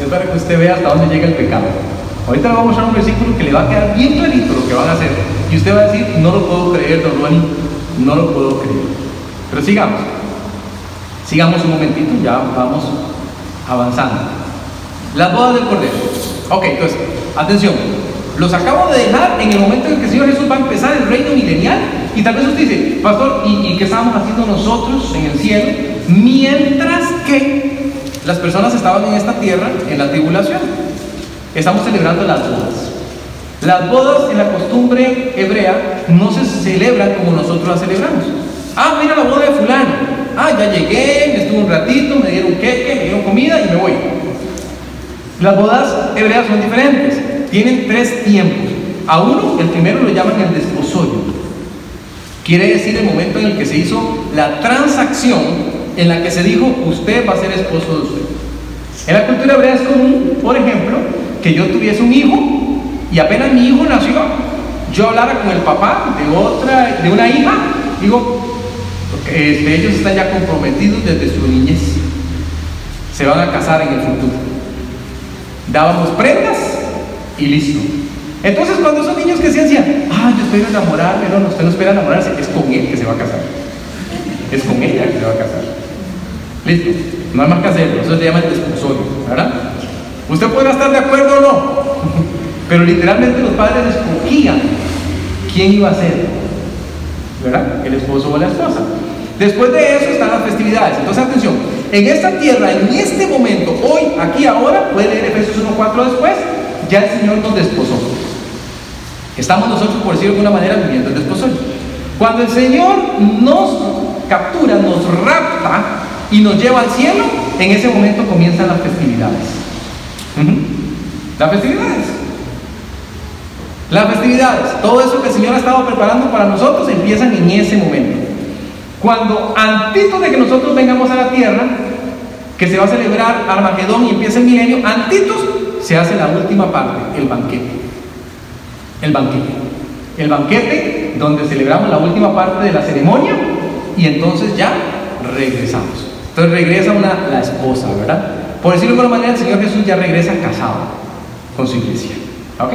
es para que usted vea hasta dónde llega el pecado. Ahorita le vamos a mostrar un versículo que le va a quedar bien clarito lo que van a hacer. Y usted va a decir, no lo puedo creer, don Juan, no lo puedo creer. Pero sigamos. Sigamos un momentito, ya vamos avanzando. Las bodas del Cordero. Ok, entonces, atención. Los acabo de dejar en el momento en que el Señor Jesús va a empezar el reino milenial. Y tal vez usted dice, Pastor, ¿y, y qué estábamos haciendo nosotros en el cielo? Mientras que las personas estaban en esta tierra en la tribulación. Estamos celebrando las bodas. Las bodas en la costumbre hebrea no se celebran como nosotros las celebramos. Ah, mira la boda de fulano. Ah, ya llegué, me estuve un ratito, me dieron queque, me dieron comida y me voy. Las bodas hebreas son diferentes. Tienen tres tiempos. A uno, el primero lo llaman el desposorio. Quiere decir el momento en el que se hizo la transacción en la que se dijo, usted va a ser esposo de usted. En la cultura hebrea es común, por ejemplo, que yo tuviese un hijo y apenas mi hijo nació, yo hablara con el papá de otra, de una hija, digo, este, ellos están ya comprometidos desde su niñez, se van a casar en el futuro. Dábamos prendas y listo. Entonces cuando esos niños que se decían, ah, yo espero enamorarme, no, no, usted no espera enamorarse, es con él que se va a casar. Es con ella que se va a casar. Listo, no hay más que hacerlo, eso se llama el desposorio, ¿verdad? Usted podrá estar de acuerdo o no, pero literalmente los padres escogían quién iba a ser, ¿verdad? El esposo o la esposa. Después de eso están las festividades. Entonces, atención, en esta tierra, en este momento, hoy, aquí, ahora, puede leer Efesios 1.4 después, ya el Señor nos desposó. Estamos nosotros, por decirlo de alguna manera, viviendo el desposorio. Cuando el Señor nos captura, nos rapta y nos lleva al cielo, en ese momento comienzan las festividades. Las festividades. Las festividades, todo eso que el Señor ha estado preparando para nosotros empiezan en ese momento. Cuando antes de que nosotros vengamos a la tierra, que se va a celebrar Armagedón y empieza el milenio, antitos se hace la última parte, el banquete. El banquete. El banquete Donde celebramos la última parte de la ceremonia y entonces ya regresamos. Entonces regresa una, la esposa, ¿verdad? Por decirlo de alguna manera, el Señor Jesús ya regresa casado con su iglesia. ¿Ok?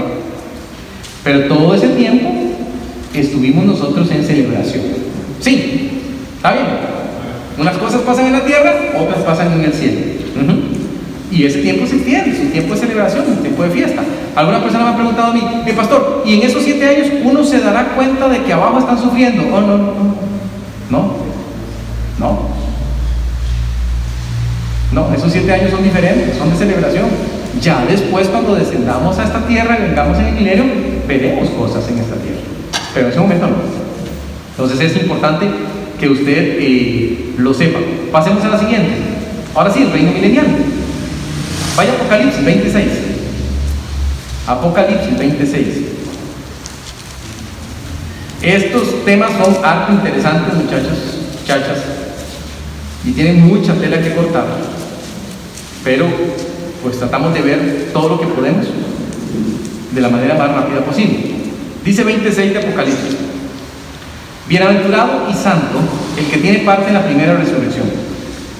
Pero todo ese tiempo estuvimos nosotros en celebración. Sí, está bien. Unas cosas pasan en la tierra, otras pasan en el cielo. Y ese tiempo se extiende, es tiempo de celebración, un tiempo de fiesta. Alguna persona me ha preguntado a mí, mi pastor, ¿y en esos siete años uno se dará cuenta de que abajo están sufriendo? Oh, no, no, no. No, no. No, esos siete años son diferentes, son de celebración. Ya después, cuando descendamos a esta tierra y vengamos en el milenio, veremos cosas en esta tierra. Pero en ese momento no. Entonces es importante que usted eh, lo sepa. Pasemos a la siguiente. Ahora sí, el reino milenial. Vaya Apocalipsis 26. Apocalipsis 26. Estos temas son harto interesantes, muchachos, muchachas, y tienen mucha tela que cortar. Pero pues tratamos de ver todo lo que podemos de la manera más rápida posible. Dice 26 de Apocalipsis. Bienaventurado y santo el que tiene parte en la primera resurrección.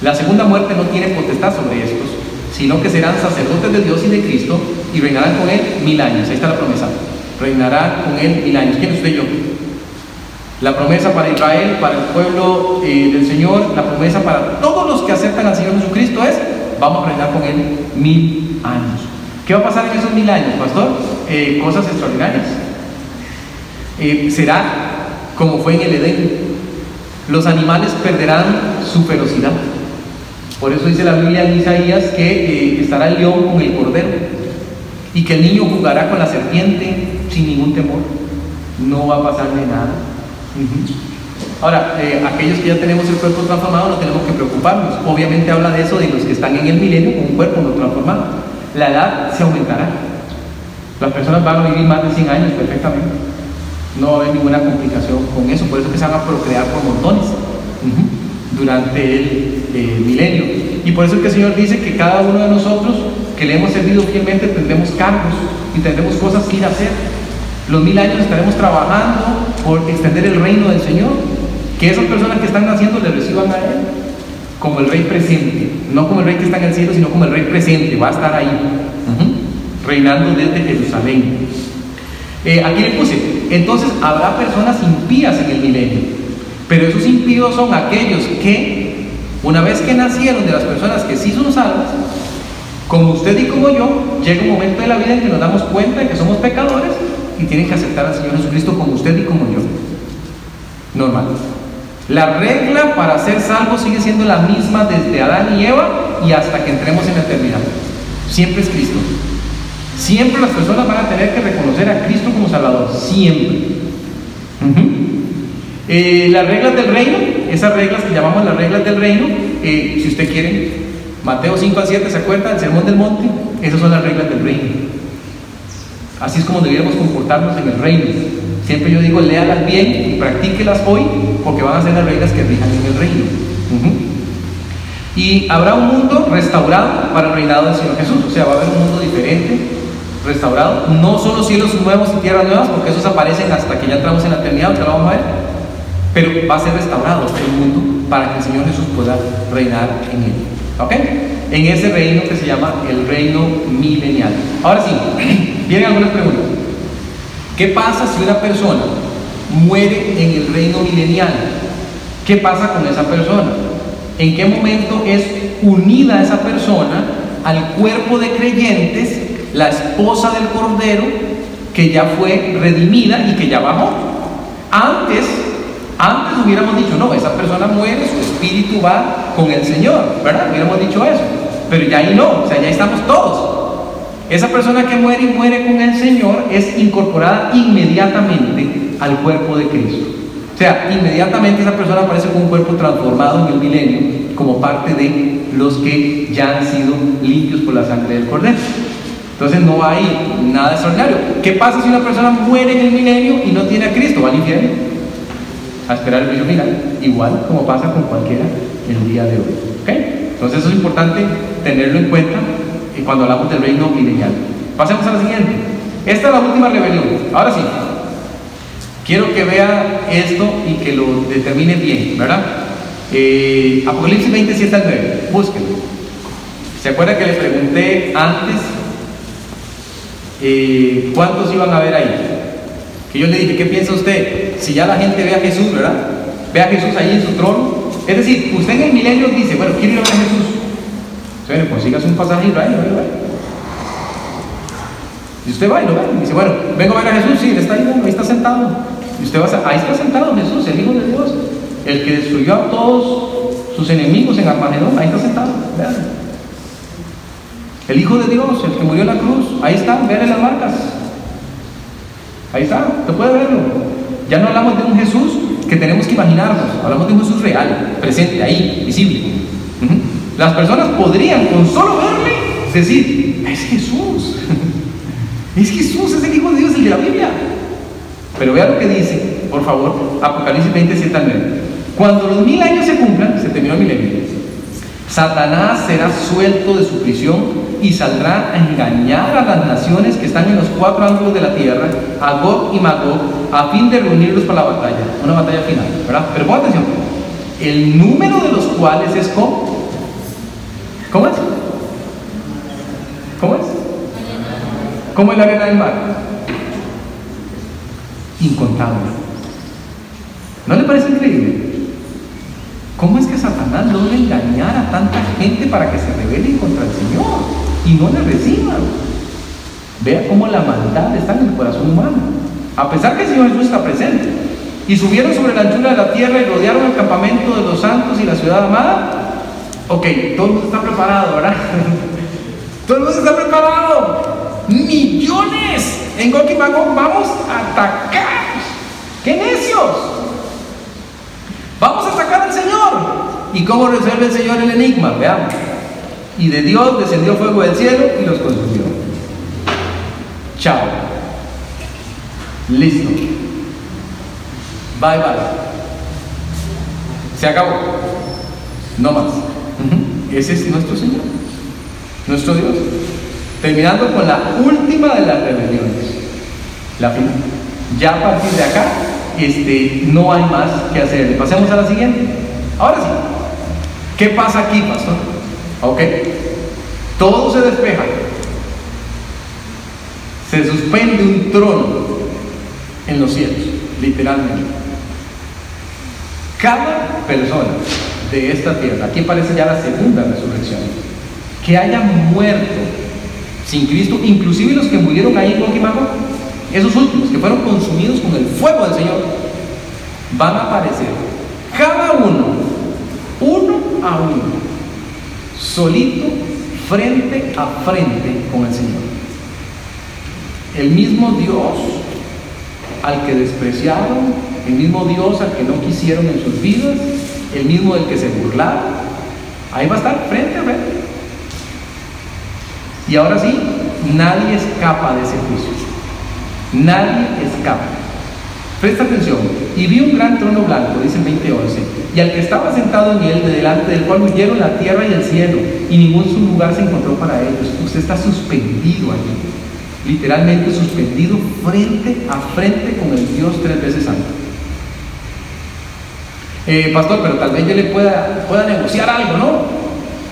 La segunda muerte no tiene potestad sobre estos, sino que serán sacerdotes de Dios y de Cristo y reinarán con él mil años. Ahí está la promesa. Reinará con él mil años. ¿Quién es usted yo? La promesa para Israel, para el pueblo eh, del Señor, la promesa para todos los que aceptan al Señor Jesucristo es, vamos a reinar con Él mil años. ¿Qué va a pasar en esos mil años, pastor? Eh, cosas extraordinarias. Eh, será como fue en el Edén. Los animales perderán su ferocidad. Por eso dice la Biblia en Isaías que estará el león con el cordero y que el niño jugará con la serpiente sin ningún temor. No va a pasarle nada. Ahora, eh, aquellos que ya tenemos el cuerpo transformado no tenemos que preocuparnos. Obviamente habla de eso de los que están en el milenio con un cuerpo no transformado. La edad se aumentará. Las personas van a vivir más de 100 años perfectamente. No va a haber ninguna complicación con eso. Por eso que se van a procrear por montones durante el eh, milenio. Y por eso que el Señor dice que cada uno de nosotros que le hemos servido fielmente tendremos cargos y tendremos cosas que ir a hacer. Los mil años estaremos trabajando por extender el reino del Señor. Que esas personas que están naciendo le reciban a Él como el rey presente. No como el rey que está en el cielo, sino como el rey presente. Va a estar ahí, reinando desde Jerusalén. Eh, aquí le puse, entonces habrá personas impías en el milenio. Pero esos impíos son aquellos que, una vez que nacieron de las personas que sí son salvas, como usted y como yo, llega un momento de la vida en que nos damos cuenta de que somos pecadores y tienen que aceptar al Señor Jesucristo como usted y como yo. Normal. La regla para ser salvo sigue siendo la misma desde Adán y Eva y hasta que entremos en la eternidad. Siempre es Cristo. Siempre las personas van a tener que reconocer a Cristo como Salvador. Siempre. Eh, las reglas del reino, esas reglas que llamamos las reglas del reino, eh, si usted quiere, Mateo 5 al 7, ¿se acuerda? El sermón del monte, esas son las reglas del reino. Así es como debiéramos comportarnos en el reino. Siempre yo digo, léalas bien y practíquelas hoy, porque van a ser las reglas que rijan en el reino. Y habrá un mundo restaurado para el reinado del Señor Jesús. O sea, va a haber un mundo diferente, restaurado. No solo cielos nuevos y tierras nuevas, porque esos aparecen hasta que ya entramos en la eternidad, que lo vamos a ver. Pero va a ser restaurado este mundo para que el Señor Jesús pueda reinar en él. ¿Ok? En ese reino que se llama el reino milenial. Ahora sí, vienen algunas preguntas. ¿Qué pasa si una persona muere en el reino milenial? ¿Qué pasa con esa persona? ¿En qué momento es unida esa persona al cuerpo de creyentes, la esposa del Cordero, que ya fue redimida y que ya bajó? Antes antes hubiéramos dicho, no, esa persona muere, su espíritu va con el Señor, ¿verdad? Hubiéramos dicho eso. Pero ya ahí no, o sea, ya estamos todos. Esa persona que muere y muere con el Señor es incorporada inmediatamente al cuerpo de Cristo. O sea, inmediatamente esa persona aparece con un cuerpo transformado en el milenio como parte de los que ya han sido limpios por la sangre del Cordero. Entonces no hay nada extraordinario. ¿Qué pasa si una persona muere en el milenio y no tiene a Cristo? ¿Va al infierno? a esperar el juicio final, igual como pasa con cualquiera el día de hoy. Entonces eso es importante tenerlo en cuenta cuando hablamos del reino milenial. Pasemos a la siguiente. Esta es la última rebelión. Ahora sí. Quiero que vea esto y que lo determine bien, ¿verdad? Eh, Apocalipsis 27 al 9, búsquenlo. ¿Se acuerda que le pregunté antes eh, cuántos iban a ver ahí? Que yo le dije, ¿qué piensa usted? Si ya la gente ve a Jesús, ¿verdad? Ve a Jesús ahí en su trono. Es decir, usted en el milenio dice, bueno, quiero ir a ver a Jesús. Bueno, consigas un pasaje y lo Y usted va y lo ve. Dice, bueno, vengo a ver a Jesús, sí, él está ahí, ahí está sentado. Y usted va a, ahí está sentado Jesús, el Hijo de Dios, el que destruyó a todos sus enemigos en Armagedón, ahí está sentado, vean. El Hijo de Dios, el que murió en la cruz, ahí está, vean las marcas. Ahí está, usted puede verlo. Ya no hablamos de un Jesús que tenemos que imaginarnos, hablamos de un Jesús real, presente, ahí, visible. Las personas podrían con solo verle decir, es Jesús. es Jesús, es el Hijo de Dios, el de la Biblia. Pero vea lo que dice, por favor, Apocalipsis 27 al 9. Cuando los mil años se cumplan, se terminó el milenio, Satanás será suelto de su prisión y saldrá a engañar a las naciones que están en los cuatro ángulos de la tierra, a Gog y Magog, a fin de reunirlos para la batalla, una batalla final, ¿verdad? Pero pon atención, el número de los cuales es ¿cómo? ¿Cómo es? ¿Cómo es? ¿Cómo es la arena del mar? incontable. ¿No le parece increíble? ¿Cómo es que Satanás logra engañar a tanta gente para que se rebele contra el Señor y no le reciban? Vea cómo la maldad está en el corazón humano. A pesar que el Señor Jesús está presente. Y subieron sobre la anchura de la tierra y rodearon el campamento de los santos y la ciudad amada. Ok, todo el mundo está preparado, ¿verdad? todo el mundo está preparado. Millones en Gog vamos a atacar. ¡Qué necios! Vamos a. ¿Y cómo resuelve el Señor el enigma? Veamos. Y de Dios descendió fuego del cielo y los consumió. Chao. Listo. Bye bye. Se acabó. No más. Ese es nuestro Señor. Nuestro Dios. Terminando con la última de las rebeliones, la final. Ya a partir de acá este, no hay más que hacer. Pasemos a la siguiente. Ahora sí, ¿qué pasa aquí, pastor? Ok, todo se despeja. Se suspende un trono en los cielos, literalmente. Cada persona de esta tierra, aquí aparece ya la segunda resurrección, que haya muerto sin Cristo, inclusive los que murieron ahí en Coquimaco, esos últimos que fueron consumidos con el fuego del Señor, van a aparecer cada uno a uno, solito, frente a frente con el Señor. El mismo Dios al que despreciaron, el mismo Dios al que no quisieron en sus vidas, el mismo del que se burlaron, ahí va a estar frente a frente. Y ahora sí, nadie escapa de ese juicio. Nadie escapa. Presta atención. Y vi un gran trono blanco, dice el 2011, y al que estaba sentado en él, de delante del cual huyeron la tierra y el cielo, y ningún lugar se encontró para ellos. Usted está suspendido allí, literalmente suspendido frente a frente con el Dios tres veces santo. Eh, pastor, pero tal vez yo le pueda, pueda negociar algo, ¿no?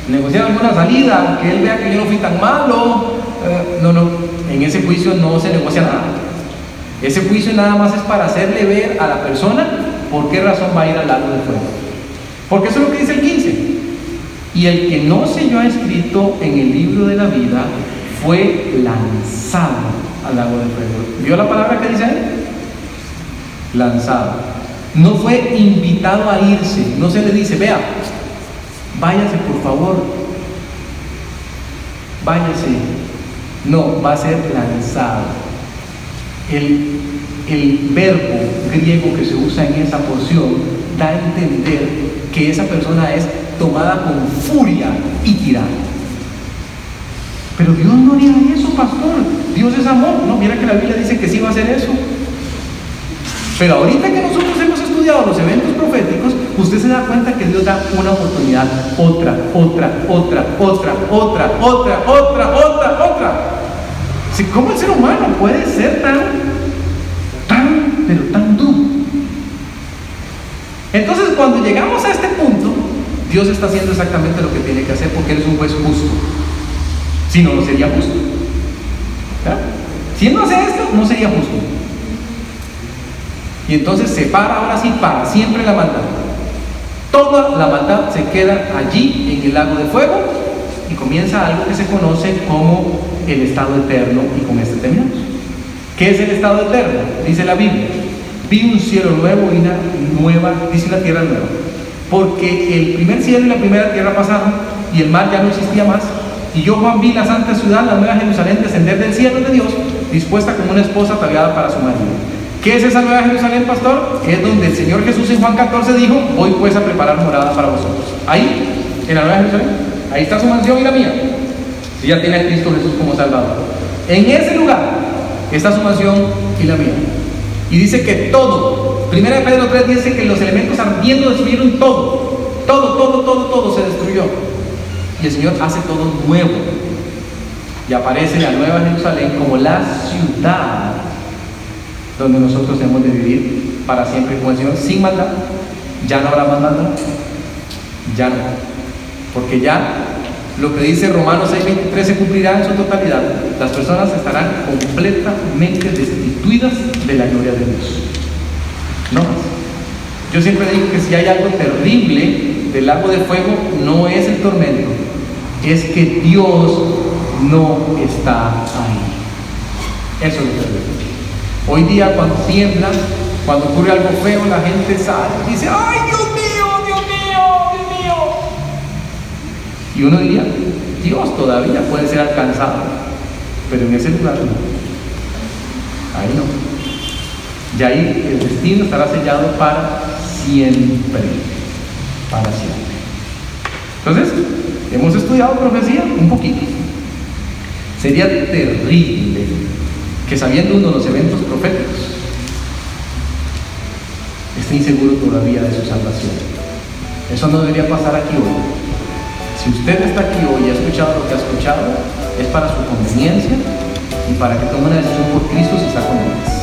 negociar alguna salida, que él vea que yo no fui tan malo. Eh, no, no, en ese juicio no se negocia nada. Ese juicio nada más es para hacerle ver a la persona por qué razón va a ir al lago de fuego. Porque eso es lo que dice el 15. Y el que no se yo ha escrito en el libro de la vida fue lanzado al lago de fuego. ¿Vio la palabra que dice ahí? Lanzado. No fue invitado a irse. No se le dice, vea, váyase por favor, váyase. No, va a ser lanzado. El, el verbo griego que se usa en esa porción da a entender que esa persona es tomada con furia y tirada. Pero Dios no haría eso, pastor. Dios es amor. No, mira que la Biblia dice que sí va a hacer eso. Pero ahorita que nosotros hemos estudiado los eventos proféticos, usted se da cuenta que Dios da una oportunidad, otra, otra, otra, otra, otra, otra, otra, otra, otra. ¿Cómo el ser humano puede ser tan, tan pero tan duro. Entonces cuando llegamos a este punto, Dios está haciendo exactamente lo que tiene que hacer porque Él es un juez justo. Si no, no sería justo. Si Él no hace esto, no sería justo. Y entonces separa ahora sí para siempre la maldad. Toda la maldad se queda allí en el lago de fuego y comienza algo que se conoce como el estado eterno y con este terminamos. ¿Qué es el estado eterno? Dice la Biblia. Vi un cielo nuevo y una nueva, dice la tierra nueva. Porque el primer cielo y la primera tierra pasaron y el mar ya no existía más. Y yo, Juan, vi la santa ciudad, la nueva Jerusalén, descender del cielo de Dios, dispuesta como una esposa ataviada para su marido. ¿Qué es esa nueva Jerusalén, pastor? Es donde el Señor Jesús en Juan 14 dijo, voy pues a preparar morada para vosotros. Ahí, en la nueva Jerusalén, ahí está su mansión y la mía. Si ya tiene a Cristo Jesús como Salvador. En ese lugar está su mansión y la mía. Y dice que todo, primera de Pedro 3 dice que los elementos ardiendo destruyeron todo. Todo, todo, todo, todo se destruyó. Y el Señor hace todo nuevo. Y aparece la nueva Jerusalén como la ciudad donde nosotros hemos de vivir para siempre como el Señor, sin maldad. Ya no habrá más maldad. Ya no. Porque ya lo que dice Romanos 6:23 se cumplirá en su totalidad. Las personas estarán completamente destituidas de la gloria de Dios. No. Yo siempre digo que si hay algo terrible del lago de fuego, no es el tormento, es que Dios no está ahí. Eso es lo terrible. Hoy día cuando tiembla, cuando ocurre algo feo, la gente sale y dice, ¡ay Dios Y uno diría, Dios todavía puede ser alcanzado, pero en ese lugar no. Ahí no. Y ahí el destino estará sellado para siempre. Para siempre. Entonces, hemos estudiado profecía un poquito. Sería terrible que sabiendo uno los eventos proféticos, esté inseguro todavía de su salvación. Eso no debería pasar aquí hoy. Si usted está aquí hoy y ha escuchado lo que ha escuchado, es para su conveniencia y para que tome una decisión por Cristo si está con él.